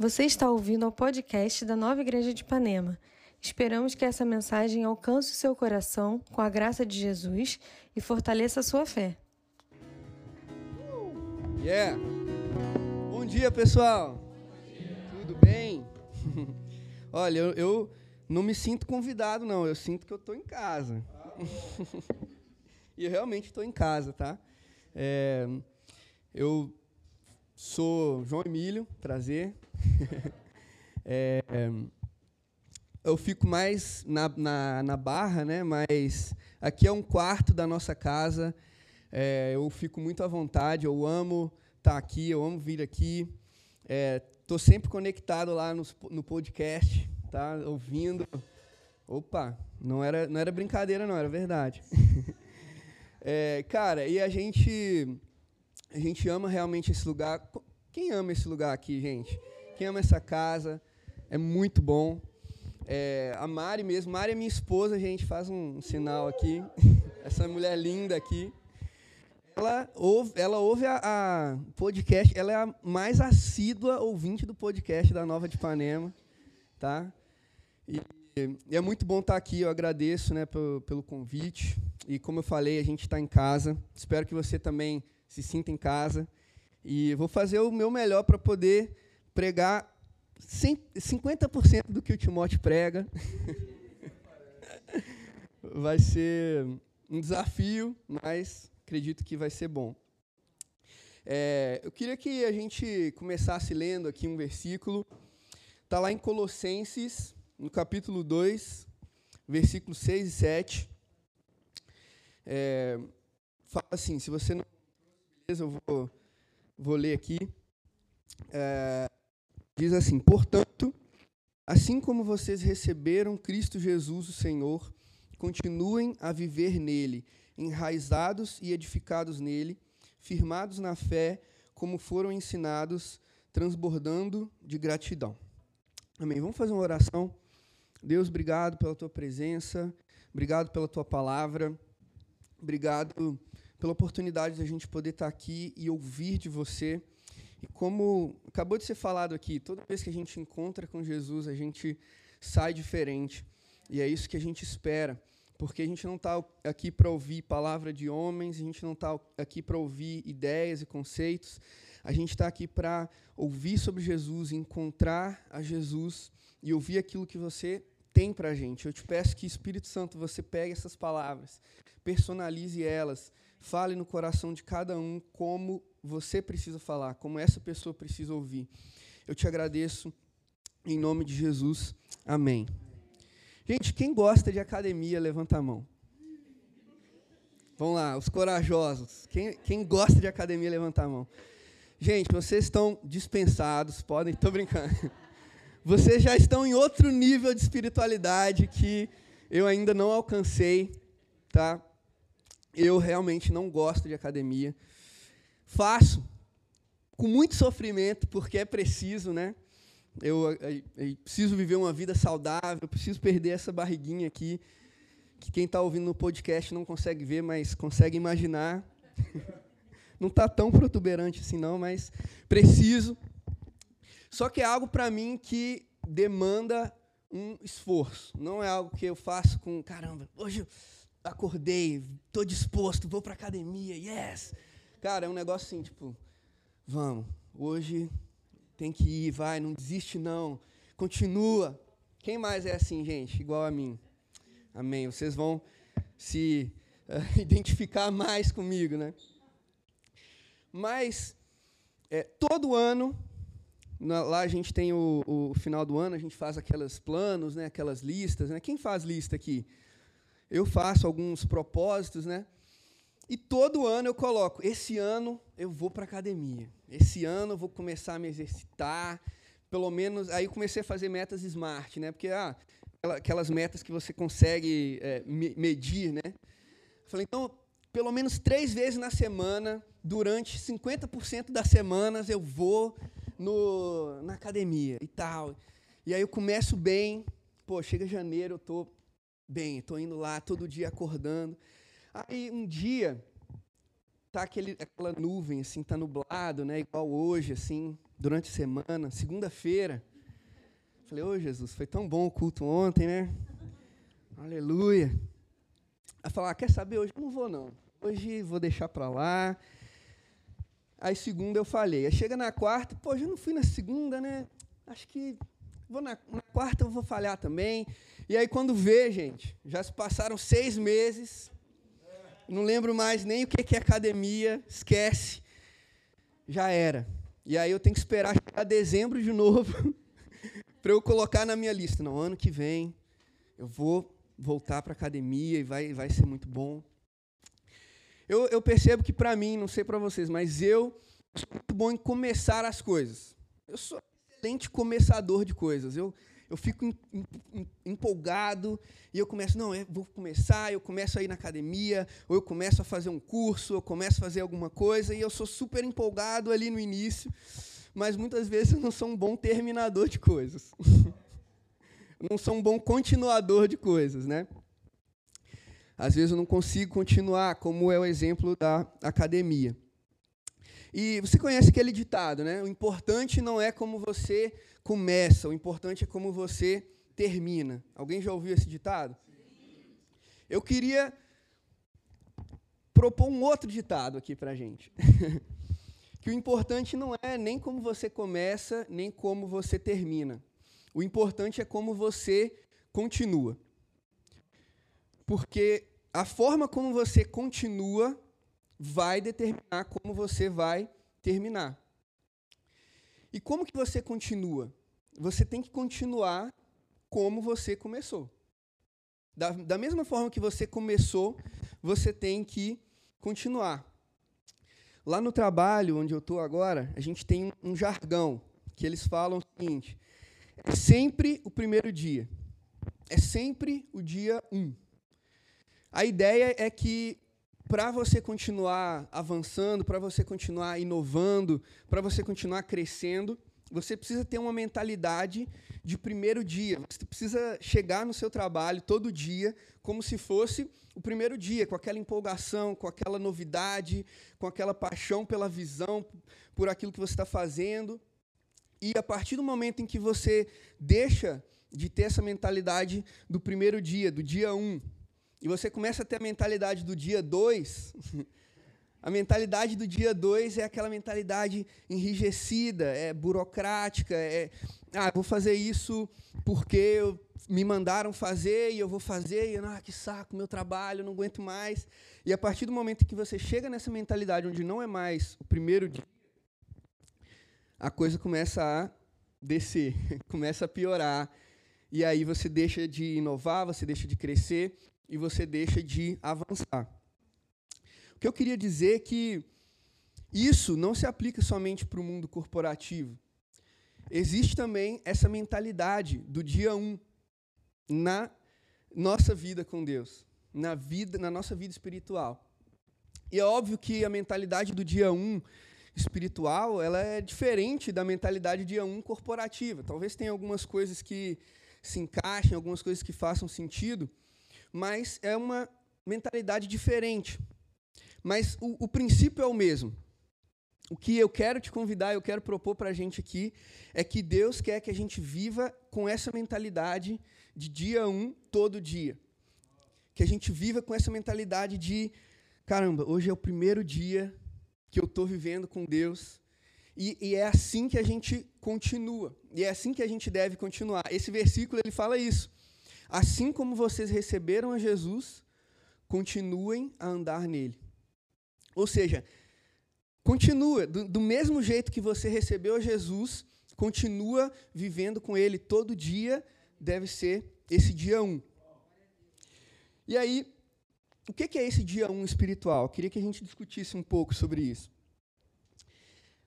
Você está ouvindo ao podcast da Nova Igreja de Ipanema. Esperamos que essa mensagem alcance o seu coração com a graça de Jesus e fortaleça a sua fé. Yeah! Bom dia, pessoal! Tudo bem? Olha, eu, eu, não me sinto convidado, não. Eu sinto que eu estou em casa. e eu realmente estou em casa, tá? É, eu sou João Emílio, prazer. é, eu fico mais na, na, na, barra, né? Mas aqui é um quarto da nossa casa. É, eu fico muito à vontade. Eu amo estar tá aqui. Eu amo vir aqui. Estou é, sempre conectado lá no, no podcast, tá? Ouvindo. Opa, não era não era brincadeira, não. Era verdade. é, cara, e a gente a gente ama realmente esse lugar. Quem ama esse lugar aqui, gente? Quem ama essa casa? É muito bom. É, a Mari mesmo, Mari é minha esposa, gente, faz um sinal aqui. Essa mulher linda aqui. Ela ouve, ela ouve a, a, podcast, ela é a mais assídua ouvinte do podcast da Nova de Ipanema, tá? E, e é muito bom estar aqui, eu agradeço né, pelo, pelo convite. E como eu falei, a gente está em casa. Espero que você também se sinta em casa. E vou fazer o meu melhor para poder pregar 50% do que o Timóteo prega. vai ser um desafio, mas acredito que vai ser bom. É, eu queria que a gente começasse lendo aqui um versículo. Está lá em Colossenses, no capítulo 2, versículos 6 e 7. É, fala assim, se você não... Beleza, eu vou, vou ler aqui. É, Diz assim: Portanto, assim como vocês receberam Cristo Jesus, o Senhor, continuem a viver nele, enraizados e edificados nele, firmados na fé, como foram ensinados, transbordando de gratidão. Amém. Vamos fazer uma oração. Deus, obrigado pela tua presença, obrigado pela tua palavra, obrigado pela oportunidade de a gente poder estar aqui e ouvir de você. E como acabou de ser falado aqui, toda vez que a gente encontra com Jesus, a gente sai diferente. E é isso que a gente espera, porque a gente não está aqui para ouvir palavra de homens, a gente não está aqui para ouvir ideias e conceitos, a gente está aqui para ouvir sobre Jesus, encontrar a Jesus e ouvir aquilo que você tem para a gente. Eu te peço que, Espírito Santo, você pegue essas palavras, personalize elas, fale no coração de cada um como você precisa falar, como essa pessoa precisa ouvir. Eu te agradeço em nome de Jesus. Amém. Gente, quem gosta de academia, levanta a mão. Vamos lá, os corajosos. Quem, quem gosta de academia, levanta a mão. Gente, vocês estão dispensados, podem, estou brincando. Vocês já estão em outro nível de espiritualidade que eu ainda não alcancei, tá? Eu realmente não gosto de academia. Faço com muito sofrimento, porque é preciso, né? Eu, eu, eu, preciso viver uma vida saudável, eu preciso perder essa barriguinha aqui, que quem está ouvindo no podcast não consegue ver, mas consegue imaginar. não está tão protuberante assim, não, mas preciso. Só que é algo para mim que demanda um esforço. Não é algo que eu faço com, caramba, hoje acordei, estou disposto, vou para academia, yes! Cara, é um negócio assim, tipo, vamos, hoje tem que ir, vai, não desiste não, continua. Quem mais é assim, gente, igual a mim? Amém. Vocês vão se uh, identificar mais comigo, né? Mas é, todo ano, na, lá a gente tem o, o, final do ano, a gente faz aquelas planos, né, aquelas listas. Né? Quem faz lista aqui? Eu faço alguns propósitos, né? E todo ano eu coloco, esse ano eu vou para academia. Esse ano eu vou começar a me exercitar, pelo menos aí comecei a fazer metas smart, né? Porque ah, aquelas metas que você consegue é, medir, né? Falei, então, pelo menos três vezes na semana, durante 50% das semanas, eu vou no, na academia e tal. E aí eu começo bem, pô, chega janeiro, eu tô bem, estou indo lá todo dia acordando. Aí um dia tá aquele, aquela nuvem assim, tá nublado, né, igual hoje assim, durante a semana, segunda-feira. Falei, ô Jesus, foi tão bom o culto ontem, né? Aleluia. Aí falar, ah, quer saber, hoje não vou não. Hoje vou deixar para lá. Aí segunda eu falei. Aí chega na quarta, pô, já não fui na segunda, né? Acho que vou na, na quarta eu vou falhar também. E aí quando vê, gente, já se passaram seis meses, não lembro mais nem o que é academia, esquece. Já era. E aí eu tenho que esperar chegar dezembro de novo para eu colocar na minha lista. Não, ano que vem eu vou voltar para academia e vai, vai ser muito bom. Eu, eu percebo que para mim, não sei para vocês, mas eu sou muito bom em começar as coisas. Eu sou excelente começador de coisas. Eu, eu fico em, em, empolgado e eu começo, não, eu vou começar, eu começo a ir na academia, ou eu começo a fazer um curso, eu começo a fazer alguma coisa, e eu sou super empolgado ali no início, mas muitas vezes eu não sou um bom terminador de coisas. não sou um bom continuador de coisas, né? Às vezes eu não consigo continuar, como é o exemplo da academia. E você conhece aquele ditado, né? O importante não é como você começa, o importante é como você termina. Alguém já ouviu esse ditado? Eu queria propor um outro ditado aqui para a gente. que o importante não é nem como você começa, nem como você termina. O importante é como você continua. Porque a forma como você continua vai determinar como você vai terminar. E como que você continua? Você tem que continuar como você começou. Da, da mesma forma que você começou, você tem que continuar. Lá no trabalho, onde eu estou agora, a gente tem um, jargão que eles falam o seguinte: é sempre o primeiro dia. É sempre o dia um. A ideia é que para você continuar avançando, para você continuar inovando, para você continuar crescendo, você precisa ter uma mentalidade de primeiro dia. Você precisa chegar no seu trabalho todo dia como se fosse o primeiro dia, com aquela empolgação, com aquela novidade, com aquela paixão pela visão, por aquilo que você está fazendo. E a partir do momento em que você deixa de ter essa mentalidade do primeiro dia, do dia um, e você começa a ter a mentalidade do dia 2, a mentalidade do dia 2 é aquela mentalidade enrijecida, é burocrática, é, ah, vou fazer isso porque me mandaram fazer e eu vou fazer, e ah, que saco, meu trabalho, não aguento mais. E a partir do momento que você chega nessa mentalidade onde não é mais o primeiro dia, a coisa começa a descer, começa a piorar. E aí você deixa de inovar, você deixa de crescer, e você deixa de avançar. O que eu queria dizer é que isso não se aplica somente para o mundo corporativo. Existe também essa mentalidade do dia um na nossa vida com Deus, na vida, na nossa vida espiritual. E é óbvio que a mentalidade do dia um espiritual, ela é diferente da mentalidade dia um corporativa. Talvez tenha algumas coisas que se encaixem, algumas coisas que façam sentido, mas é uma mentalidade diferente. Mas o, o princípio é o mesmo. O que eu quero te convidar, eu quero propor para a gente aqui, é que Deus quer que a gente viva com essa mentalidade de dia um, todo dia. Que a gente viva com essa mentalidade de, caramba, hoje é o primeiro dia que eu estou vivendo com Deus. E, e, é assim que a gente continua. E é assim que a gente deve continuar. Esse versículo ele fala isso. Assim como vocês receberam a Jesus, continuem a andar nele. Ou seja, continua, do, do mesmo jeito que você recebeu a Jesus, continua vivendo com ele todo dia, deve ser esse dia um. E aí, o que é esse dia um espiritual? Eu queria que a gente discutisse um pouco sobre isso.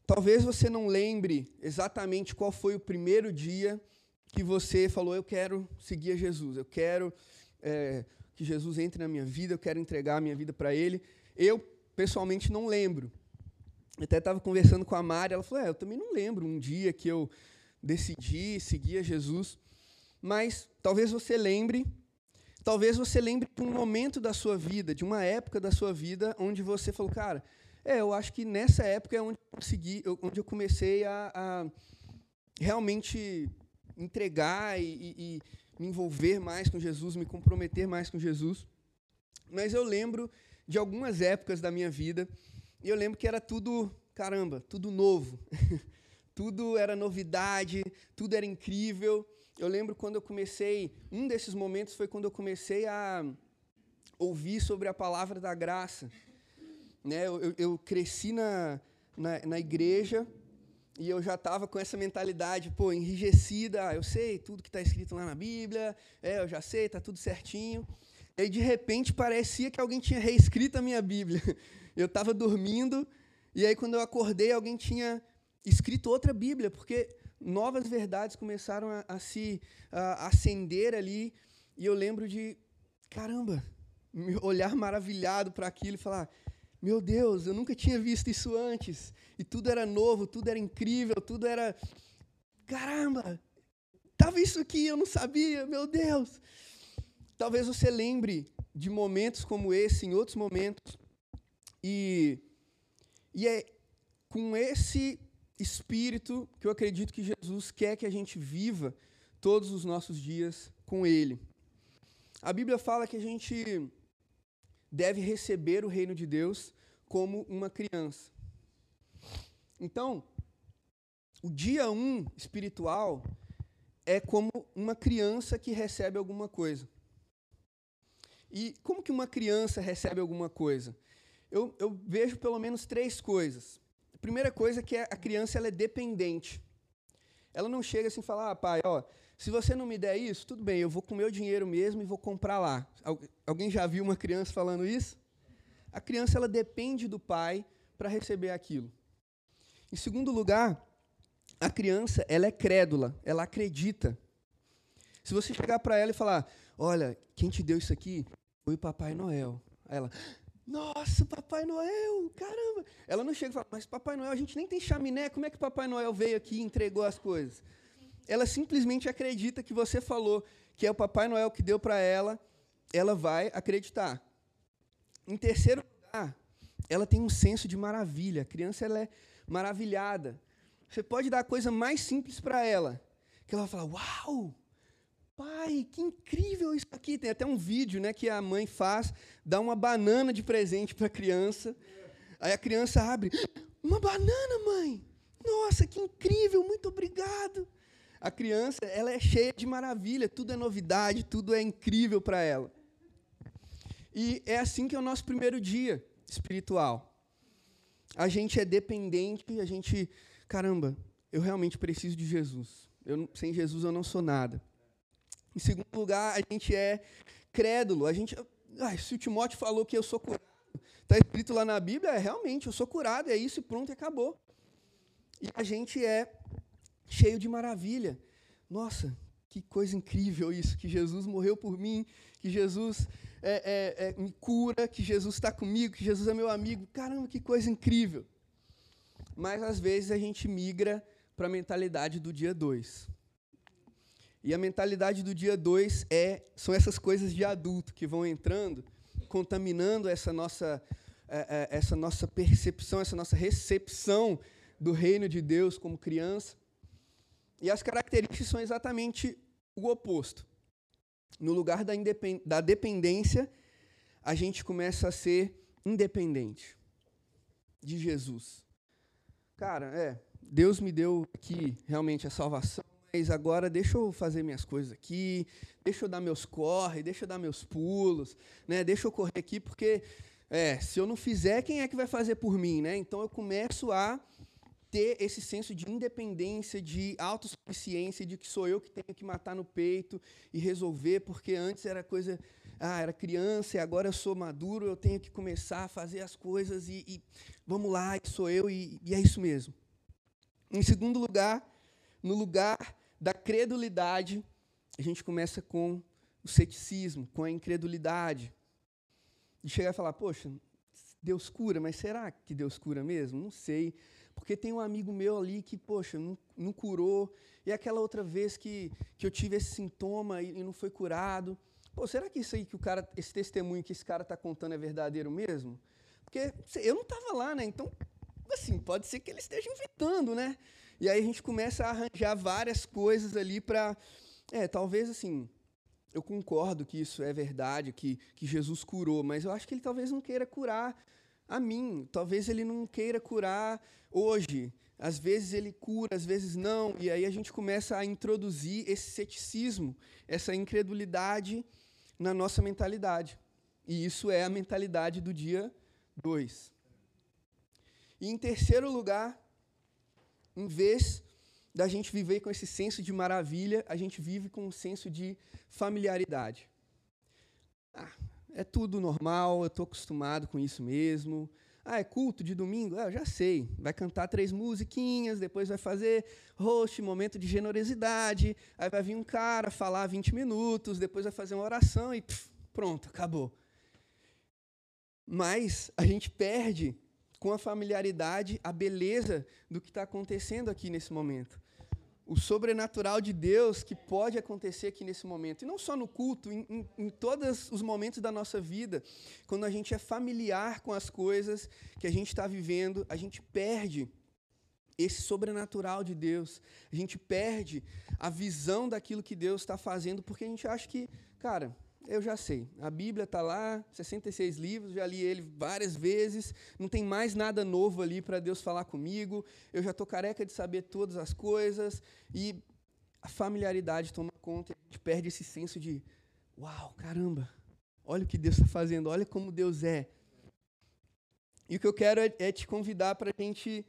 Talvez você não lembre exatamente qual foi o primeiro dia que você falou: Eu quero seguir a Jesus, eu quero é, que Jesus entre na minha vida, eu quero entregar a minha vida para Ele. Eu, pessoalmente, não lembro. Até estava conversando com a Mari, ela falou: é, Eu também não lembro um dia que eu decidi seguir a Jesus. Mas talvez você lembre, talvez você lembre de um momento da sua vida, de uma época da sua vida, onde você falou: Cara, É, eu acho que nessa época é onde eu consegui, onde eu comecei a, a realmente entregar e, e, e, me envolver mais com Jesus, me comprometer mais com Jesus. Mas eu lembro de algumas épocas da minha vida e eu lembro que era tudo, caramba, tudo novo. tudo era novidade, tudo era incrível. Eu lembro quando eu comecei, um desses momentos foi quando eu comecei a ouvir sobre a palavra da graça. Né? Eu, eu cresci na, na, na igreja e eu já estava com essa mentalidade, pô, enrijecida. Ah, eu sei tudo que está escrito lá na Bíblia, é, eu já sei, está tudo certinho. E de repente, parecia que alguém tinha reescrito a minha Bíblia. Eu estava dormindo, e aí, quando eu acordei, alguém tinha escrito outra Bíblia, porque novas verdades começaram a, a se a, acender ali. E eu lembro de, caramba, olhar maravilhado para aquilo e falar: meu Deus, eu nunca tinha visto isso antes. E tudo era novo, tudo era incrível, tudo era. Caramba! Estava isso aqui, eu não sabia, meu Deus! Talvez você lembre de momentos como esse, em outros momentos, e, e é com esse espírito que eu acredito que Jesus quer que a gente viva todos os nossos dias com Ele. A Bíblia fala que a gente deve receber o reino de Deus como uma criança. Então, o dia um espiritual é como uma criança que recebe alguma coisa. E como que uma criança recebe alguma coisa? Eu, eu vejo pelo menos três coisas. A primeira coisa é que a criança ela é dependente. Ela não chega assim e fala, ah, pai, ó, se você não me der isso, tudo bem, eu vou com o meu dinheiro mesmo e vou comprar lá. Alguém já viu uma criança falando isso? A criança ela depende do pai para receber aquilo. Em segundo lugar, a criança ela é crédula, ela acredita. Se você chegar para ela e falar, olha, quem te deu isso aqui foi o Papai Noel. Aí ela, nossa, Papai Noel, caramba. Ela não chega e fala, mas Papai Noel, a gente nem tem chaminé, como é que Papai Noel veio aqui e entregou as coisas? ela simplesmente acredita que você falou que é o Papai Noel que deu para ela, ela vai acreditar. Em terceiro lugar, ela tem um senso de maravilha. A criança ela é maravilhada. Você pode dar a coisa mais simples para ela, que ela vai falar: "Uau! Pai, que incrível isso aqui". Tem até um vídeo, né, que a mãe faz, dá uma banana de presente para a criança. Aí a criança abre: "Uma banana, mãe! Nossa, que incrível! Muito obrigado!" A criança, ela é cheia de maravilha, tudo é novidade, tudo é incrível para ela. E é assim que é o nosso primeiro dia espiritual. A gente é dependente, a gente, caramba, eu realmente preciso de Jesus. Eu, sem Jesus eu não sou nada. Em segundo lugar, a gente é crédulo. A gente, se o Timóteo falou que eu sou curado, está escrito lá na Bíblia, é realmente, eu sou curado, é isso e pronto, acabou. E a gente é cheio de maravilha. Nossa, que coisa incrível isso, que Jesus morreu por mim, que Jesus é, é, é, me cura, que Jesus está comigo, que Jesus é meu amigo. Caramba, que coisa incrível. Mas às vezes a gente migra para a mentalidade do dia 2. E a mentalidade do dia 2 é, são essas coisas de adulto que vão entrando, contaminando essa nossa, é, é, essa nossa percepção, essa nossa recepção do reino de Deus como criança. E as características são exatamente o oposto. No lugar da, da dependência, a gente começa a ser independente de Jesus. Cara, é, Deus me deu aqui realmente a salvação, mas agora deixa eu fazer minhas coisas aqui, deixa eu dar meus corre, deixa eu dar meus pulos, né? Deixa eu correr aqui porque é, se eu não fizer, quem é que vai fazer por mim, né? Então eu começo a ter esse senso de independência, de autossuficiência, de que sou eu que tenho que matar no peito e resolver, porque antes era coisa, ah, era criança e agora eu sou maduro, eu tenho que começar a fazer as coisas e, e vamos lá, sou eu e, e é isso mesmo. Em segundo lugar, no lugar da credulidade, a gente começa com o ceticismo, com a incredulidade. De chegar e falar, poxa, Deus cura, mas será que Deus cura mesmo? Não sei. Porque tem um amigo meu ali que, poxa, não, não curou. E aquela outra vez que, que eu tive esse sintoma e, e não foi curado. Pô, será que isso aí que o cara, esse testemunho que esse cara está contando é verdadeiro mesmo? Porque eu não estava lá, né? Então, assim, pode ser que ele esteja inventando, né? E aí a gente começa a arranjar várias coisas ali para. É, talvez assim. Eu concordo que isso é verdade, que, que Jesus curou, mas eu acho que ele talvez não queira curar a mim. Talvez ele não queira curar hoje. Às vezes ele cura, às vezes não. E aí a gente começa a introduzir esse ceticismo, essa incredulidade na nossa mentalidade. E isso é a mentalidade do dia 2. E em terceiro lugar, em vez da gente viver com esse senso de maravilha, a gente vive com um senso de familiaridade. Ah, é tudo normal, eu estou acostumado com isso mesmo. Ah, é culto de domingo? Ah, eu já sei. Vai cantar três musiquinhas, depois vai fazer host, momento de generosidade. Aí vai vir um cara falar 20 minutos, depois vai fazer uma oração e pff, pronto, acabou. Mas a gente perde com a familiaridade a beleza do que está acontecendo aqui nesse momento. O sobrenatural de Deus que pode acontecer aqui nesse momento. E não só no culto, em, em, em todos os momentos da nossa vida. Quando a gente é familiar com as coisas que a gente está vivendo, a gente perde esse sobrenatural de Deus. A gente perde a visão daquilo que Deus está fazendo, porque a gente acha que, cara, eu já sei. A Bíblia está lá, 66 livros, já li ele várias vezes. Não tem mais nada novo ali para Deus falar comigo. Eu já estou careca de saber todas as coisas. E a familiaridade toma conta e a gente perde esse senso de: uau, caramba, olha o que Deus está fazendo, olha como Deus é. E o que eu quero é, é te convidar para a gente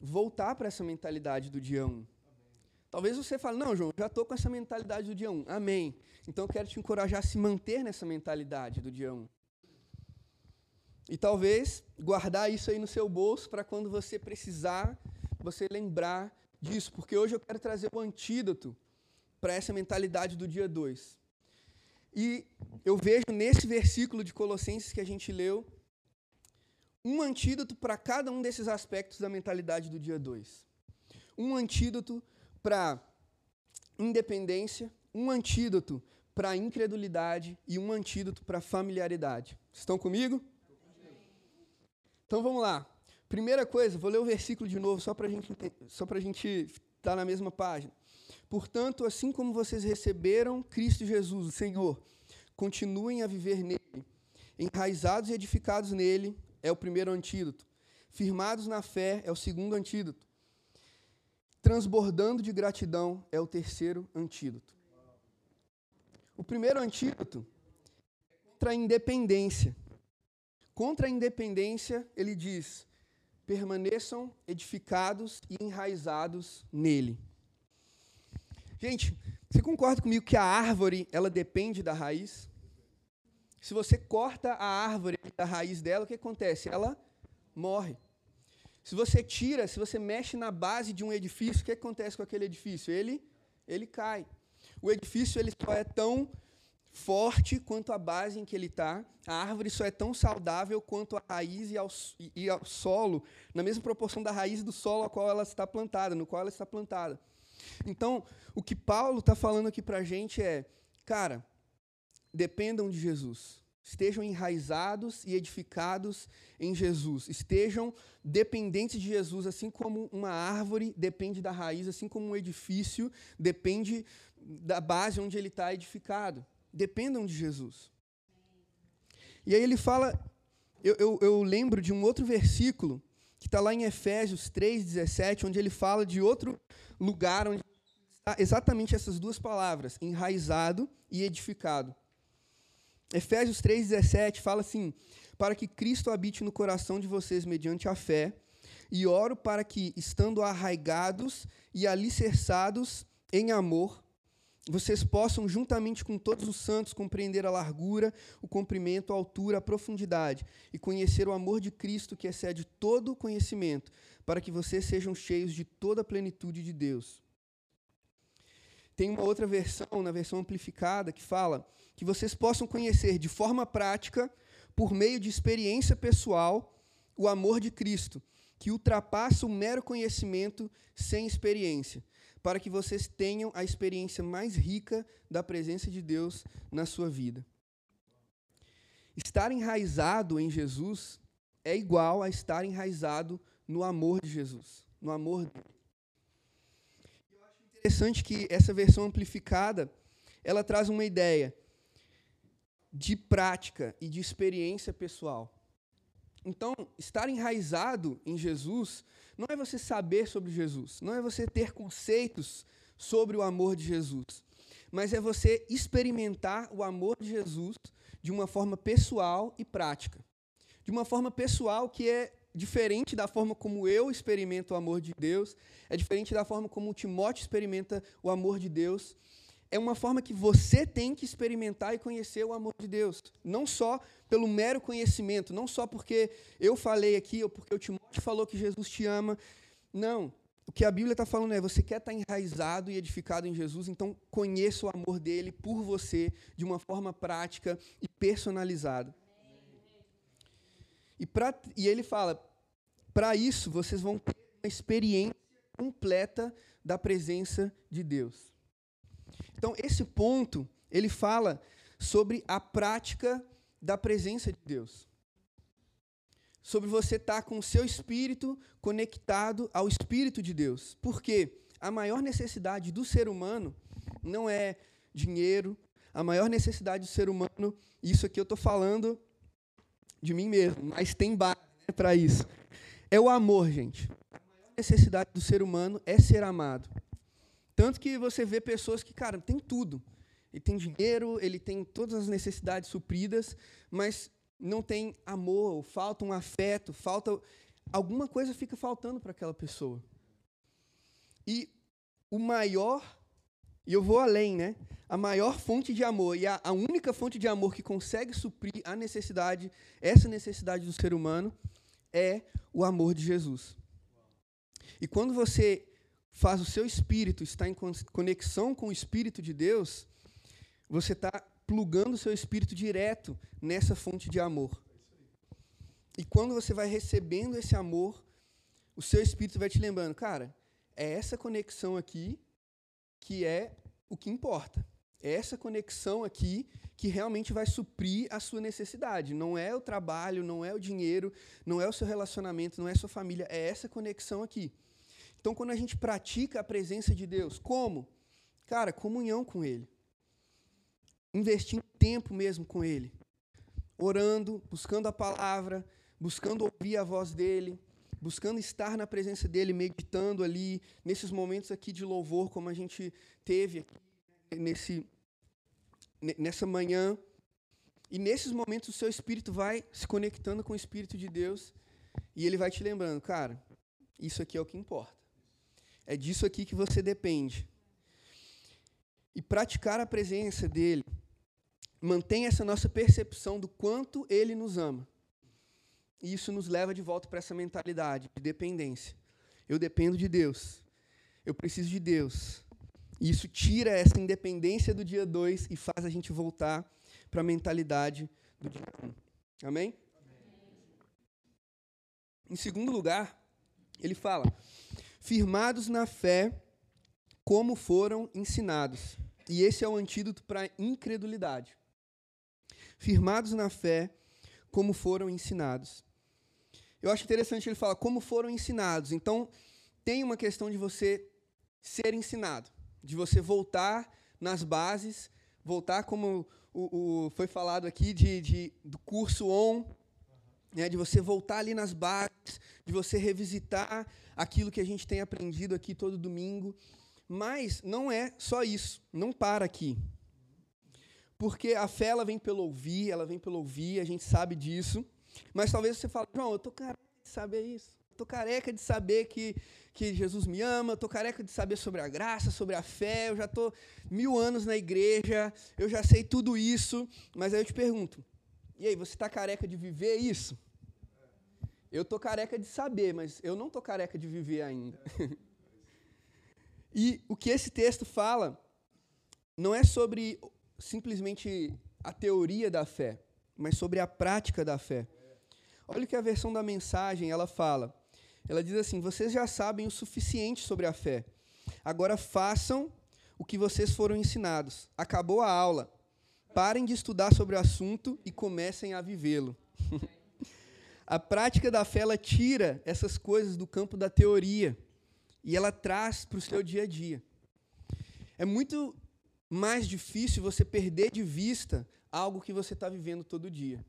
voltar para essa mentalidade do dia 1. Talvez você fale, não, João, já estou com essa mentalidade do dia 1. Amém. Então eu quero te encorajar a se manter nessa mentalidade do dia 1. E talvez guardar isso aí no seu bolso para quando você precisar, você lembrar disso. Porque hoje eu quero trazer o antídoto para essa mentalidade do dia 2. E eu vejo nesse versículo de Colossenses que a gente leu um antídoto para cada um desses aspectos da mentalidade do dia 2. Um antídoto para independência, um antídoto para incredulidade e um antídoto para familiaridade. Estão comigo? Então vamos lá. Primeira coisa, vou ler o versículo de novo só para gente, só a gente estar tá na mesma página. Portanto, assim como vocês receberam Cristo Jesus, o Senhor, continuem a viver nele. Enraizados e edificados nele é o primeiro antídoto. Firmados na fé é o segundo antídoto transbordando de gratidão é o terceiro antídoto. O primeiro antídoto é contra a independência. Contra a independência, ele diz: permaneçam edificados e enraizados nele. Gente, você concorda comigo que a árvore, ela depende da raiz? Se você corta a árvore da raiz dela, o que acontece? Ela morre. Se você tira, se você mexe na base de um edifício, o que acontece com aquele edifício? Ele, ele cai. O edifício ele só é tão forte quanto a base em que ele está. A árvore só é tão saudável quanto a raiz e ao, e ao solo, na mesma proporção da raiz do solo ao qual ela está plantada, no qual ela está plantada. Então, o que Paulo está falando aqui para a gente é, cara, dependam de Jesus estejam enraizados e edificados em Jesus, estejam dependentes de Jesus, assim como uma árvore depende da raiz, assim como um edifício depende da base onde ele está edificado. Dependam de Jesus. E aí ele fala, eu, eu, eu lembro de um outro versículo que está lá em Efésios 3,17, onde ele fala de outro lugar onde está exatamente essas duas palavras, enraizado e edificado. Efésios 3,17 fala assim: Para que Cristo habite no coração de vocês mediante a fé, e oro para que, estando arraigados e alicerçados em amor, vocês possam, juntamente com todos os santos, compreender a largura, o comprimento, a altura, a profundidade, e conhecer o amor de Cristo que excede todo o conhecimento, para que vocês sejam cheios de toda a plenitude de Deus. Tem uma outra versão, na versão amplificada, que fala que vocês possam conhecer de forma prática, por meio de experiência pessoal, o amor de Cristo, que ultrapassa o mero conhecimento sem experiência, para que vocês tenham a experiência mais rica da presença de Deus na sua vida. Estar enraizado em Jesus é igual a estar enraizado no amor de Jesus, no amor dele. Eu acho interessante que essa versão amplificada, ela traz uma ideia de prática e de experiência pessoal. Então, estar enraizado em Jesus não é você saber sobre Jesus, não é você ter conceitos sobre o amor de Jesus, mas é você experimentar o amor de Jesus de uma forma pessoal e prática. De uma forma pessoal que é diferente da forma como eu experimento o amor de Deus, é diferente da forma como o Timóteo experimenta o amor de Deus. É uma forma que você tem que experimentar e conhecer o amor de Deus. Não só pelo mero conhecimento, não só porque eu falei aqui ou porque o Timóteo falou que Jesus te ama. Não. O que a Bíblia está falando é: você quer estar tá enraizado e edificado em Jesus, então conheça o amor dele por você de uma forma prática e personalizada. E, pra, e ele fala: para isso vocês vão ter uma experiência completa da presença de Deus. Então, esse ponto, ele fala sobre a prática da presença de Deus sobre você estar tá com o seu espírito conectado ao Espírito de Deus. Porque a maior necessidade do ser humano não é dinheiro, a maior necessidade do ser humano, isso aqui eu estou falando de mim mesmo, mas tem base né, para isso. É o amor, gente. A maior necessidade do ser humano é ser amado. Tanto que você vê pessoas que, cara, tem tudo. Ele tem dinheiro, ele tem todas as necessidades supridas, mas não tem amor, falta um afeto, falta alguma coisa fica faltando para aquela pessoa. E o maior, e eu vou além, né? A maior fonte de amor e a, a única fonte de amor que consegue suprir a necessidade, essa necessidade do ser humano, é o amor de Jesus. E quando você faz o seu espírito estar em conexão com o espírito de Deus, você está plugando o seu espírito direto nessa fonte de amor. E quando você vai recebendo esse amor, o seu espírito vai te lembrando, cara, é essa conexão aqui que é o que importa. É essa conexão aqui que realmente vai suprir a sua necessidade. Não é o trabalho, não é o dinheiro, não é o seu relacionamento, não é a sua família, é essa conexão aqui. Então, quando a gente pratica a presença de Deus, como? Cara, comunhão com Ele investindo tempo mesmo com Ele, orando, buscando a palavra, buscando ouvir a voz dEle, buscando estar na presença dEle, meditando ali, nesses momentos aqui de louvor, como a gente teve aqui, nesse, nessa manhã. E nesses momentos o seu espírito vai se conectando com o Espírito de Deus e ele vai te lembrando, cara, isso aqui é o que importa. É disso aqui que você depende. E praticar a presença dele mantém essa nossa percepção do quanto Ele nos ama. E isso nos leva de volta para essa mentalidade de dependência. Eu dependo de Deus. Eu preciso de Deus. E isso tira essa independência do dia 2 e faz a gente voltar para a mentalidade do dia 1. Um. Amém? Amém? Em segundo lugar, ele fala: firmados na fé como foram ensinados. E esse é o antídoto para a incredulidade firmados na fé, como foram ensinados. Eu acho interessante ele falar como foram ensinados. Então, tem uma questão de você ser ensinado, de você voltar nas bases, voltar como o, o foi falado aqui de, de, do curso ON, né, de você voltar ali nas bases, de você revisitar aquilo que a gente tem aprendido aqui todo domingo. Mas não é só isso, não para aqui. Porque a fé ela vem pelo ouvir, ela vem pelo ouvir, a gente sabe disso. Mas talvez você fale, João, eu estou careca de saber isso. Estou careca de saber que, que Jesus me ama, estou careca de saber sobre a graça, sobre a fé, eu já estou mil anos na igreja, eu já sei tudo isso. Mas aí eu te pergunto, e aí, você está careca de viver isso? Eu estou careca de saber, mas eu não estou careca de viver ainda. e o que esse texto fala não é sobre simplesmente a teoria da fé, mas sobre a prática da fé. Olha o que a versão da mensagem ela fala. Ela diz assim: Vocês já sabem o suficiente sobre a fé. Agora façam o que vocês foram ensinados. Acabou a aula. Parem de estudar sobre o assunto e comecem a vivê-lo. A prática da fé ela tira essas coisas do campo da teoria e ela traz para o seu dia a dia. É muito mais difícil você perder de vista algo que você está vivendo todo dia.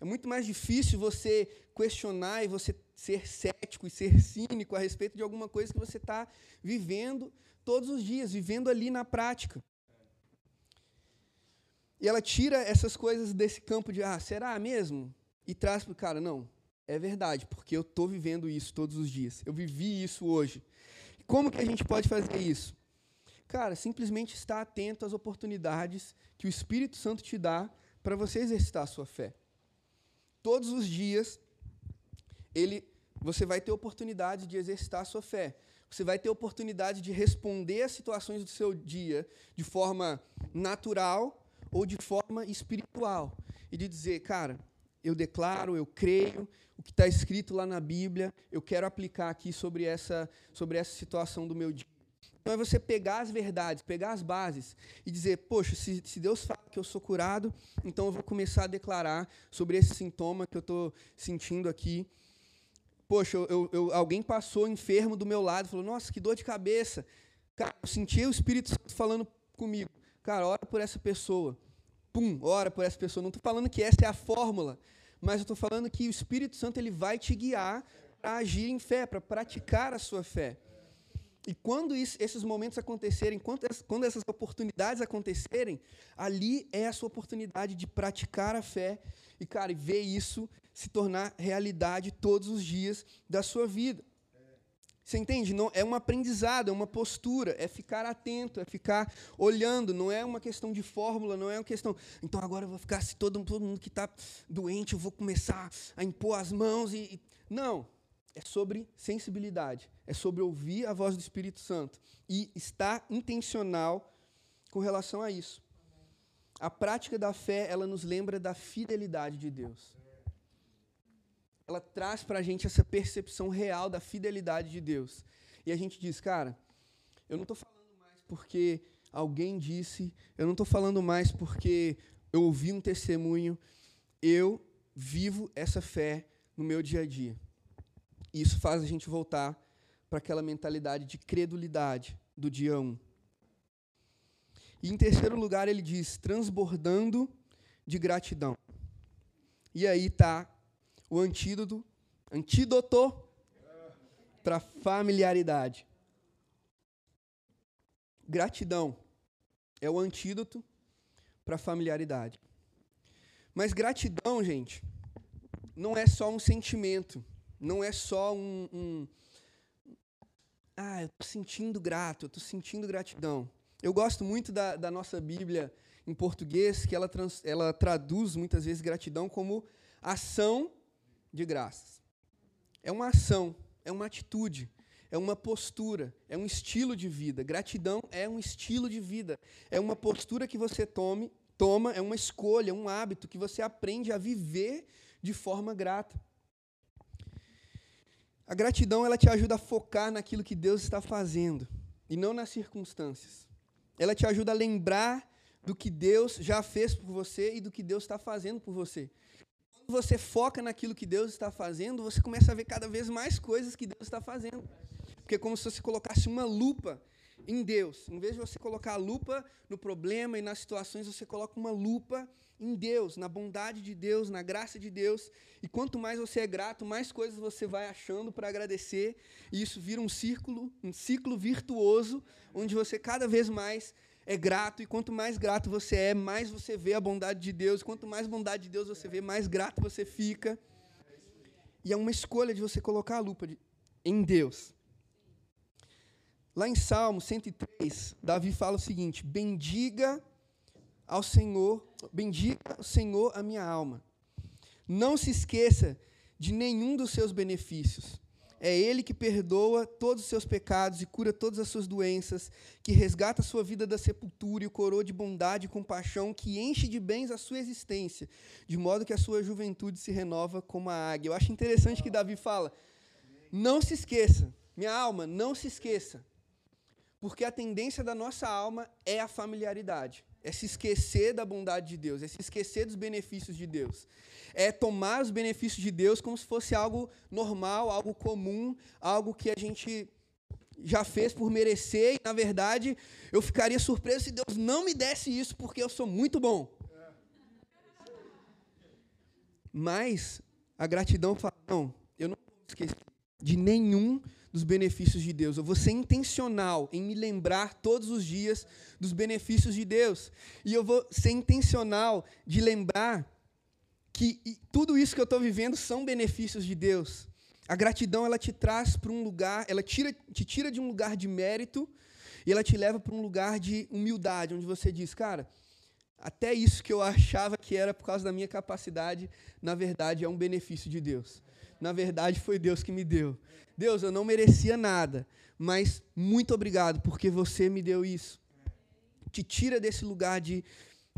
É muito mais difícil você questionar e você ser cético e ser cínico a respeito de alguma coisa que você está vivendo todos os dias, vivendo ali na prática. E ela tira essas coisas desse campo de, ah, será mesmo? E traz para o cara, não, é verdade, porque eu estou vivendo isso todos os dias. Eu vivi isso hoje. Como que a gente pode fazer isso? Cara, simplesmente estar atento às oportunidades que o Espírito Santo te dá para você exercitar a sua fé. Todos os dias, ele, você vai ter oportunidade de exercitar a sua fé. Você vai ter oportunidade de responder às situações do seu dia de forma natural ou de forma espiritual. E de dizer, cara, eu declaro, eu creio, o que está escrito lá na Bíblia, eu quero aplicar aqui sobre essa, sobre essa situação do meu dia. Então é você pegar as verdades, pegar as bases e dizer, poxa, se, se Deus fala que eu sou curado, então eu vou começar a declarar sobre esse sintoma que eu estou sentindo aqui. Poxa, eu, eu, alguém passou enfermo do meu lado, falou, nossa, que dor de cabeça. Cara, eu senti o Espírito Santo falando comigo. Cara, ora por essa pessoa. Pum, ora por essa pessoa. Não estou falando que essa é a fórmula, mas eu estou falando que o Espírito Santo ele vai te guiar para agir em fé, para praticar a sua fé. E quando isso, esses momentos acontecerem, quando, quando essas oportunidades acontecerem, ali é a sua oportunidade de praticar a fé e, cara, ver isso se tornar realidade todos os dias da sua vida. Você entende? Não, é um aprendizado, é uma postura, é ficar atento, é ficar olhando, não é uma questão de fórmula, não é uma questão. Então agora eu vou ficar, se todo, todo mundo que está doente, eu vou começar a impor as mãos e. e não é sobre sensibilidade, é sobre ouvir a voz do Espírito Santo e estar intencional com relação a isso. A prática da fé, ela nos lembra da fidelidade de Deus. Ela traz para a gente essa percepção real da fidelidade de Deus. E a gente diz, cara, eu não estou falando mais porque alguém disse, eu não estou falando mais porque eu ouvi um testemunho, eu vivo essa fé no meu dia a dia. E isso faz a gente voltar para aquela mentalidade de credulidade do dia 1. E em terceiro lugar, ele diz: transbordando de gratidão. E aí está o antídoto, antídoto para familiaridade. Gratidão é o antídoto para familiaridade. Mas gratidão, gente, não é só um sentimento não é só um, um ah, eu estou sentindo grato, eu estou sentindo gratidão. Eu gosto muito da, da, nossa Bíblia em português, que ela, trans, ela traduz muitas vezes gratidão como ação de graças. É uma ação, é uma atitude, é uma postura, é um estilo de vida. Gratidão é um estilo de vida, é uma postura que você tome, toma, é uma escolha, um hábito que você aprende a viver de forma grata. A gratidão ela te ajuda a focar naquilo que Deus está fazendo e não nas circunstâncias. Ela te ajuda a lembrar do que Deus já fez por você e do que Deus está fazendo por você. Você foca naquilo que Deus está fazendo, você começa a ver cada vez mais coisas que Deus está fazendo. Porque é como se você colocasse uma lupa em Deus. Em vez de você colocar a lupa no problema e nas situações, você coloca uma lupa em Deus, na bondade de Deus, na graça de Deus. E quanto mais você é grato, mais coisas você vai achando para agradecer. E isso vira um círculo, um ciclo virtuoso, onde você cada vez mais é grato. E quanto mais grato você é, mais você vê a bondade de Deus. Quanto mais bondade de Deus você vê, mais grato você fica. E é uma escolha de você colocar a lupa de, em Deus. Lá em Salmo 103, Davi fala o seguinte: Bendiga ao Senhor, bendiga o Senhor a minha alma. Não se esqueça de nenhum dos seus benefícios. É Ele que perdoa todos os seus pecados e cura todas as suas doenças, que resgata a sua vida da sepultura e o coroa de bondade e compaixão, que enche de bens a sua existência, de modo que a sua juventude se renova como a águia. Eu acho interessante que Davi fala: não se esqueça, minha alma, não se esqueça, porque a tendência da nossa alma é a familiaridade. É se esquecer da bondade de Deus, é se esquecer dos benefícios de Deus. É tomar os benefícios de Deus como se fosse algo normal, algo comum, algo que a gente já fez por merecer, e na verdade eu ficaria surpreso se Deus não me desse isso porque eu sou muito bom. Mas a gratidão fala: não, eu não vou esquecer de nenhum dos benefícios de Deus. Eu vou ser intencional em me lembrar todos os dias dos benefícios de Deus. E eu vou ser intencional de lembrar que tudo isso que eu estou vivendo são benefícios de Deus. A gratidão ela te traz para um lugar, ela tira, te tira de um lugar de mérito e ela te leva para um lugar de humildade, onde você diz, cara, até isso que eu achava que era por causa da minha capacidade, na verdade é um benefício de Deus. Na verdade foi Deus que me deu. Deus, eu não merecia nada, mas muito obrigado porque você me deu isso. Te tira desse lugar de,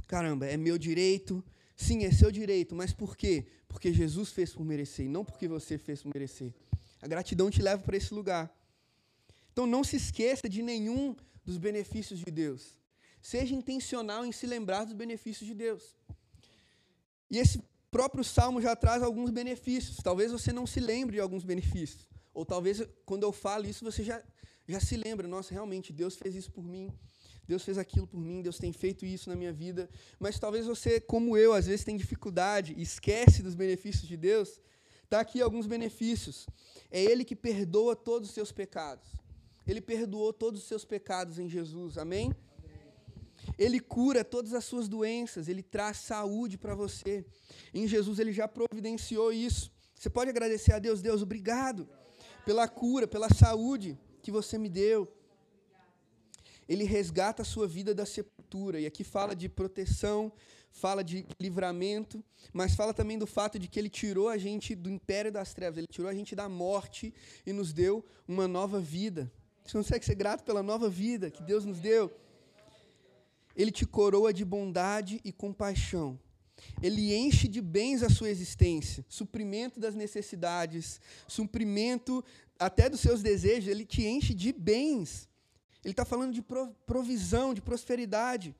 caramba, é meu direito. Sim, é seu direito, mas por quê? Porque Jesus fez por merecer, e não porque você fez por merecer. A gratidão te leva para esse lugar. Então não se esqueça de nenhum dos benefícios de Deus. Seja intencional em se lembrar dos benefícios de Deus. E esse próprio salmo já traz alguns benefícios. Talvez você não se lembre de alguns benefícios. Ou talvez quando eu falo isso você já, já se lembra. Nossa, realmente, Deus fez isso por mim. Deus fez aquilo por mim, Deus tem feito isso na minha vida. Mas talvez você, como eu, às vezes tem dificuldade esquece dos benefícios de Deus. Está aqui alguns benefícios. É Ele que perdoa todos os seus pecados. Ele perdoou todos os seus pecados em Jesus. Amém? Ele cura todas as suas doenças, ele traz saúde para você. Em Jesus ele já providenciou isso. Você pode agradecer a Deus, Deus, obrigado pela cura, pela saúde que você me deu ele resgata a sua vida da sepultura. E aqui fala de proteção, fala de livramento, mas fala também do fato de que ele tirou a gente do império das trevas, ele tirou a gente da morte e nos deu uma nova vida. Você consegue ser grato pela nova vida que Deus nos deu? Ele te coroa de bondade e compaixão. Ele enche de bens a sua existência, suprimento das necessidades, suprimento até dos seus desejos, ele te enche de bens. Ele está falando de provisão, de prosperidade.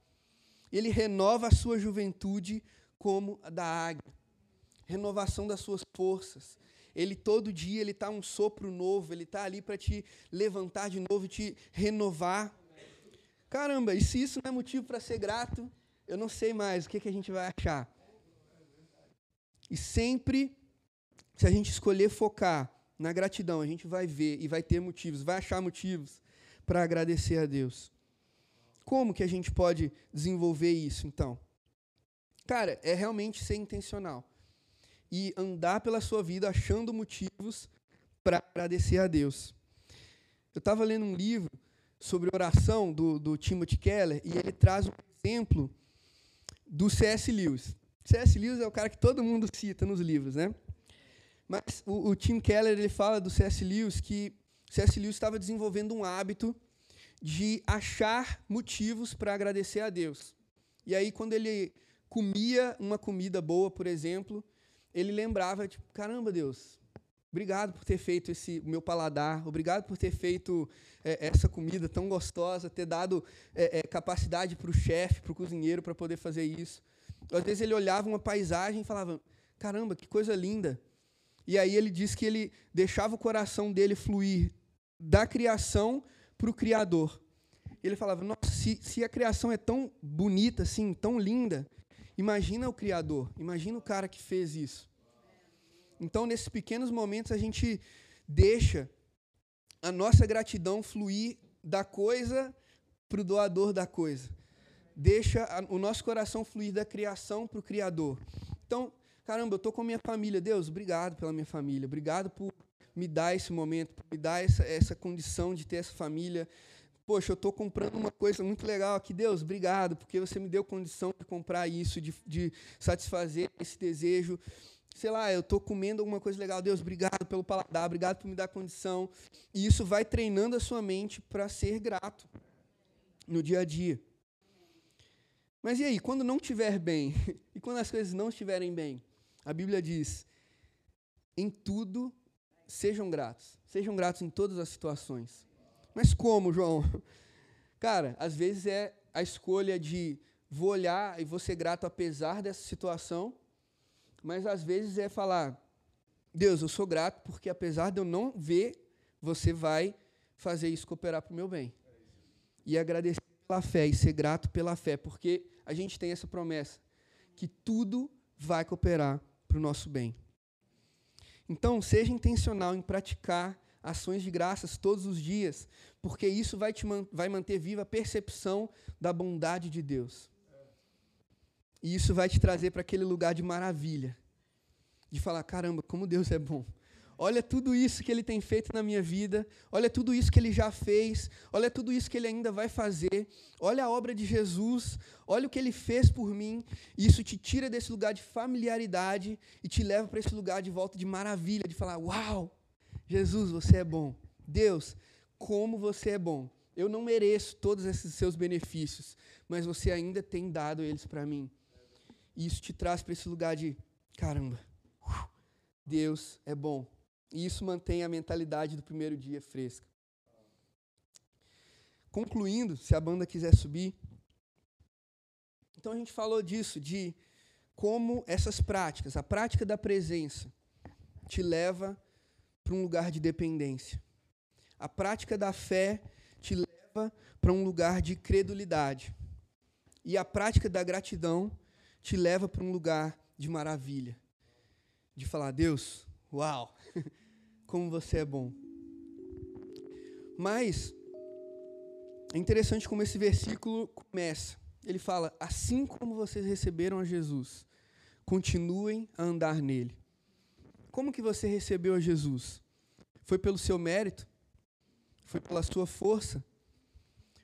Ele renova a sua juventude como a da águia. Renovação das suas forças. Ele todo dia ele está um sopro novo, ele está ali para te levantar de novo te renovar. Caramba, e se isso não é motivo para ser grato, eu não sei mais o que, que a gente vai achar. E sempre, se a gente escolher focar na gratidão, a gente vai ver e vai ter motivos, vai achar motivos para agradecer a Deus. Como que a gente pode desenvolver isso, então? Cara, é realmente ser intencional e andar pela sua vida achando motivos para agradecer a Deus. Eu estava lendo um livro sobre oração do, do Timothy Keller e ele traz um exemplo do C.S. Lewis. C.S. Lewis é o cara que todo mundo cita nos livros, né? Mas o, o Tim Keller ele fala do C.S. Lewis que C.S. Lewis estava desenvolvendo um hábito de achar motivos para agradecer a Deus. E aí, quando ele comia uma comida boa, por exemplo, ele lembrava, tipo, caramba, Deus, obrigado por ter feito esse meu paladar, obrigado por ter feito é, essa comida tão gostosa, ter dado é, é, capacidade para o chefe, para o cozinheiro, para poder fazer isso. Às vezes ele olhava uma paisagem e falava, caramba, que coisa linda. E aí ele diz que ele deixava o coração dele fluir da criação para o Criador. Ele falava: Nossa, se, se a criação é tão bonita, assim, tão linda, imagina o Criador, imagina o cara que fez isso. Então, nesses pequenos momentos, a gente deixa a nossa gratidão fluir da coisa para o doador da coisa. Deixa a, o nosso coração fluir da criação para o Criador. Então, caramba, eu estou com a minha família. Deus, obrigado pela minha família. Obrigado por me dá esse momento, me dá essa, essa condição de ter essa família. Poxa, eu estou comprando uma coisa muito legal aqui. Deus, obrigado, porque você me deu condição de comprar isso, de, de satisfazer esse desejo. Sei lá, eu estou comendo alguma coisa legal. Deus, obrigado pelo paladar, obrigado por me dar condição. E isso vai treinando a sua mente para ser grato no dia a dia. Mas e aí, quando não estiver bem? E quando as coisas não estiverem bem? A Bíblia diz: em tudo sejam gratos. Sejam gratos em todas as situações. Mas como, João? Cara, às vezes é a escolha de vou olhar e vou ser grato apesar dessa situação, mas às vezes é falar: Deus, eu sou grato porque apesar de eu não ver, você vai fazer isso cooperar para o meu bem. E agradecer pela fé e ser grato pela fé, porque a gente tem essa promessa que tudo vai cooperar para o nosso bem. Então, seja intencional em praticar ações de graças todos os dias, porque isso vai, te man vai manter viva a percepção da bondade de Deus. E isso vai te trazer para aquele lugar de maravilha, de falar: caramba, como Deus é bom. Olha tudo isso que ele tem feito na minha vida, olha tudo isso que ele já fez, olha tudo isso que ele ainda vai fazer, olha a obra de Jesus, olha o que ele fez por mim. Isso te tira desse lugar de familiaridade e te leva para esse lugar de volta de maravilha, de falar: Uau, Jesus, você é bom. Deus, como você é bom. Eu não mereço todos esses seus benefícios, mas você ainda tem dado eles para mim. E isso te traz para esse lugar de: caramba, Deus é bom. E isso mantém a mentalidade do primeiro dia fresca. Concluindo, se a banda quiser subir. Então a gente falou disso, de como essas práticas, a prática da presença, te leva para um lugar de dependência. A prática da fé te leva para um lugar de credulidade. E a prática da gratidão te leva para um lugar de maravilha. De falar, Deus, uau, como você é bom. Mas é interessante como esse versículo começa. Ele fala: Assim como vocês receberam a Jesus, continuem a andar nele. Como que você recebeu a Jesus? Foi pelo seu mérito? Foi pela sua força?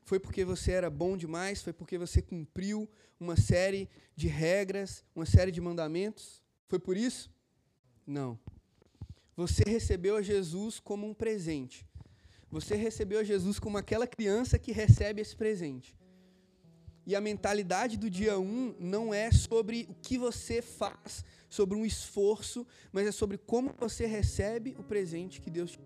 Foi porque você era bom demais? Foi porque você cumpriu uma série de regras, uma série de mandamentos? Foi por isso? Não. Você recebeu a Jesus como um presente. Você recebeu a Jesus como aquela criança que recebe esse presente. E a mentalidade do dia 1 um não é sobre o que você faz, sobre um esforço, mas é sobre como você recebe o presente que Deus te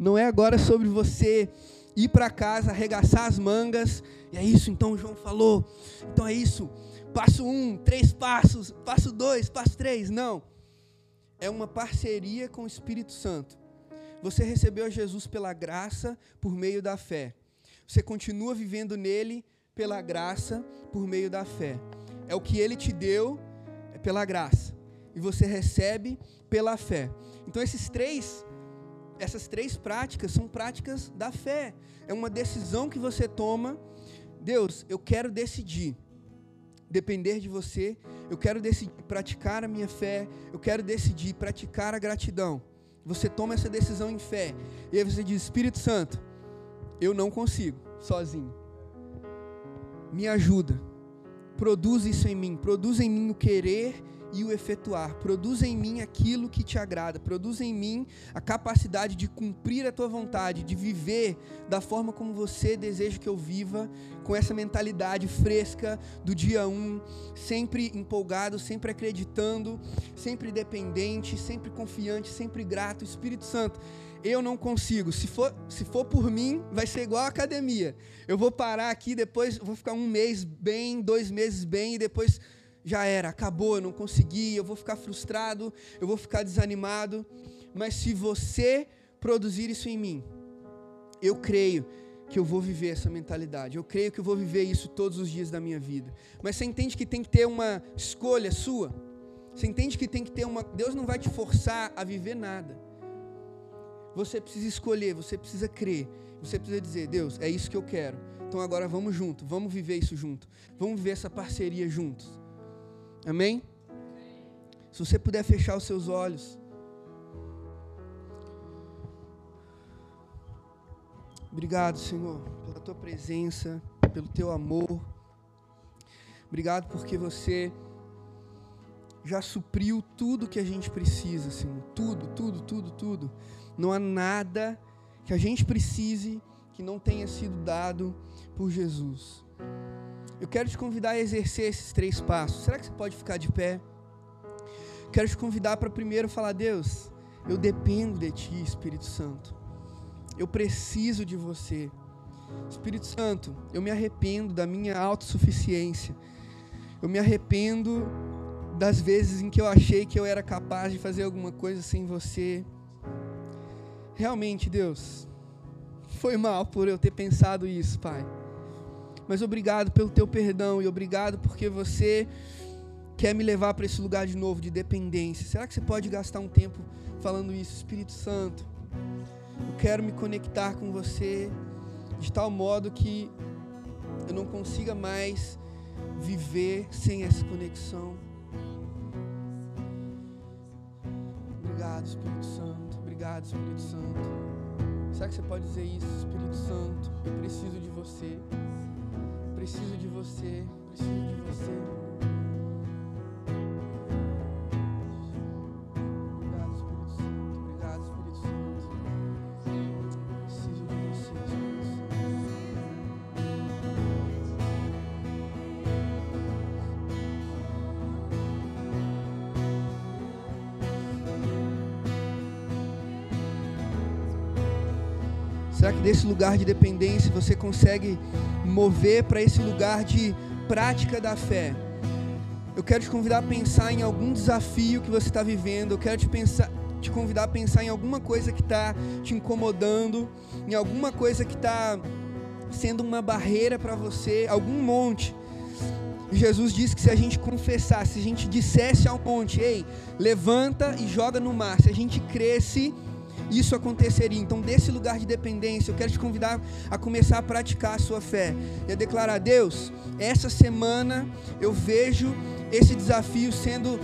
Não é agora sobre você ir para casa, arregaçar as mangas. E é isso, então o João falou. Então é isso. Passo um, três passos. Passo dois, passo três. Não. É uma parceria com o Espírito Santo. Você recebeu Jesus pela graça, por meio da fé. Você continua vivendo nele pela graça, por meio da fé. É o que ele te deu, é pela graça. E você recebe pela fé. Então esses três essas três práticas são práticas da fé. É uma decisão que você toma. Deus, eu quero decidir depender de você. Eu quero decidir praticar a minha fé. Eu quero decidir praticar a gratidão. Você toma essa decisão em fé. E aí você diz: Espírito Santo, eu não consigo sozinho. Me ajuda. Produz isso em mim. Produz em mim o querer e o efetuar. Produz em mim aquilo que te agrada. Produz em mim a capacidade de cumprir a tua vontade, de viver da forma como você deseja que eu viva, com essa mentalidade fresca do dia 1, um, sempre empolgado, sempre acreditando, sempre dependente, sempre confiante, sempre grato. Espírito Santo, eu não consigo. Se for, se for por mim, vai ser igual a academia. Eu vou parar aqui, depois vou ficar um mês bem, dois meses bem, e depois já era, acabou, eu não consegui, eu vou ficar frustrado, eu vou ficar desanimado. Mas se você produzir isso em mim, eu creio que eu vou viver essa mentalidade. Eu creio que eu vou viver isso todos os dias da minha vida. Mas você entende que tem que ter uma escolha sua? Você entende que tem que ter uma. Deus não vai te forçar a viver nada. Você precisa escolher, você precisa crer. Você precisa dizer: Deus, é isso que eu quero. Então agora vamos junto, vamos viver isso junto. Vamos viver essa parceria juntos. Amém? Se você puder fechar os seus olhos. Obrigado, Senhor, pela tua presença, pelo teu amor. Obrigado porque você já supriu tudo que a gente precisa, Senhor. Tudo, tudo, tudo, tudo. Não há nada que a gente precise que não tenha sido dado por Jesus. Eu quero te convidar a exercer esses três passos. Será que você pode ficar de pé? Quero te convidar para primeiro falar, Deus, eu dependo de Ti, Espírito Santo. Eu preciso de você. Espírito Santo, eu me arrependo da minha autossuficiência. Eu me arrependo das vezes em que eu achei que eu era capaz de fazer alguma coisa sem você. Realmente, Deus, foi mal por eu ter pensado isso, Pai. Mas obrigado pelo teu perdão e obrigado porque você quer me levar para esse lugar de novo de dependência. Será que você pode gastar um tempo falando isso, Espírito Santo? Eu quero me conectar com você de tal modo que eu não consiga mais viver sem essa conexão. Obrigado, Espírito Santo. Obrigado, Espírito Santo. Será que você pode dizer isso, Espírito Santo? Eu preciso de você. Preciso de você. Preciso de você. Será que desse lugar de dependência você consegue mover para esse lugar de prática da fé? Eu quero te convidar a pensar em algum desafio que você está vivendo. Eu quero te, pensar, te convidar a pensar em alguma coisa que está te incomodando, em alguma coisa que está sendo uma barreira para você, algum monte. Jesus disse que se a gente confessasse, se a gente dissesse ao monte, ei, levanta e joga no mar, se a gente cresce isso aconteceria. Então, desse lugar de dependência, eu quero te convidar a começar a praticar a sua fé e a declarar: Deus, essa semana eu vejo esse desafio sendo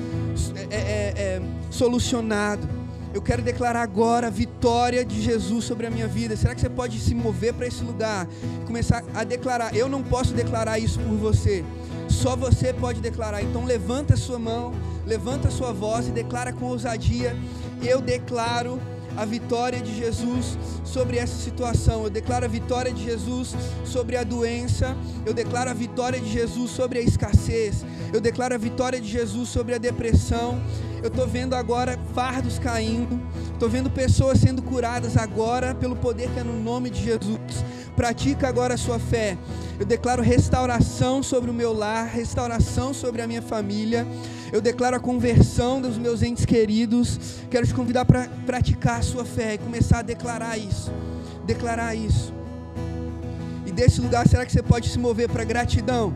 é, é, é, solucionado. Eu quero declarar agora a vitória de Jesus sobre a minha vida. Será que você pode se mover para esse lugar? Começar a declarar. Eu não posso declarar isso por você. Só você pode declarar. Então levanta a sua mão, levanta a sua voz e declara com ousadia. Eu declaro a vitória de Jesus sobre essa situação. Eu declaro a vitória de Jesus sobre a doença. Eu declaro a vitória de Jesus sobre a escassez. Eu declaro a vitória de Jesus sobre a depressão. Eu estou vendo agora fardos caindo. Estou vendo pessoas sendo curadas agora pelo poder que é no nome de Jesus. Pratica agora a sua fé. Eu declaro restauração sobre o meu lar, restauração sobre a minha família. Eu declaro a conversão dos meus entes queridos. Quero te convidar para praticar a sua fé e começar a declarar isso. Declarar isso. E desse lugar, será que você pode se mover para gratidão?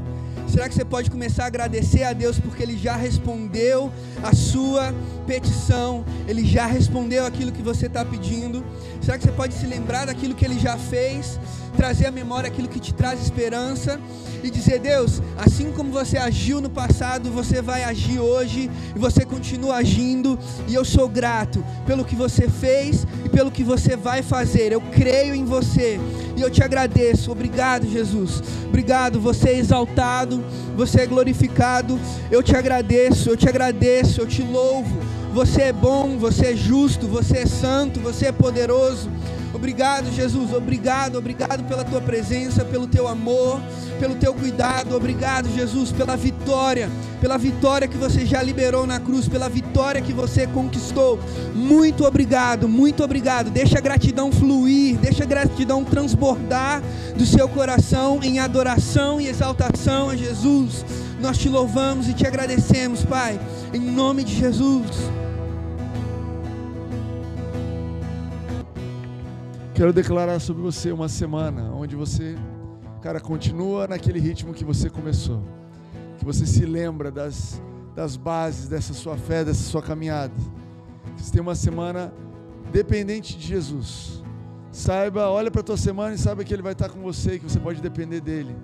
Será que você pode começar a agradecer a Deus porque Ele já respondeu a sua petição, Ele já respondeu aquilo que você está pedindo? Será que você pode se lembrar daquilo que Ele já fez? trazer à memória aquilo que te traz esperança e dizer: Deus, assim como você agiu no passado, você vai agir hoje e você continua agindo, e eu sou grato pelo que você fez e pelo que você vai fazer. Eu creio em você e eu te agradeço. Obrigado, Jesus. Obrigado, você é exaltado, você é glorificado. Eu te agradeço, eu te agradeço, eu te louvo. Você é bom, você é justo, você é santo, você é poderoso. Obrigado, Jesus. Obrigado, obrigado pela tua presença, pelo teu amor, pelo teu cuidado. Obrigado, Jesus, pela vitória, pela vitória que você já liberou na cruz, pela vitória que você conquistou. Muito obrigado, muito obrigado. Deixa a gratidão fluir, deixa a gratidão transbordar do seu coração em adoração e exaltação a Jesus. Nós te louvamos e te agradecemos, Pai, em nome de Jesus. Quero declarar sobre você uma semana onde você, cara, continua naquele ritmo que você começou. Que você se lembra das, das bases dessa sua fé, dessa sua caminhada. Que você tem uma semana dependente de Jesus. Saiba, olha para a tua semana e saiba que Ele vai estar com você, que você pode depender dEle.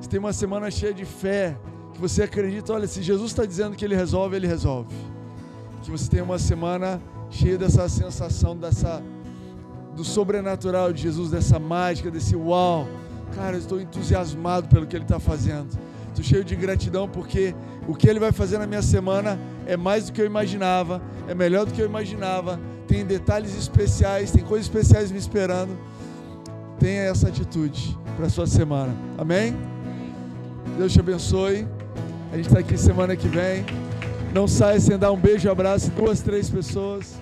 Você tem uma semana cheia de fé, que você acredita, olha, se Jesus está dizendo que Ele resolve, Ele resolve. Que você tenha uma semana cheia dessa sensação, dessa do sobrenatural de Jesus, dessa mágica, desse uau. Cara, eu estou entusiasmado pelo que Ele está fazendo. Estou cheio de gratidão porque o que Ele vai fazer na minha semana é mais do que eu imaginava, é melhor do que eu imaginava. Tem detalhes especiais, tem coisas especiais me esperando. Tenha essa atitude para a sua semana. Amém? Deus te abençoe. A gente está aqui semana que vem. Não saia sem dar um beijo abraço duas, três pessoas.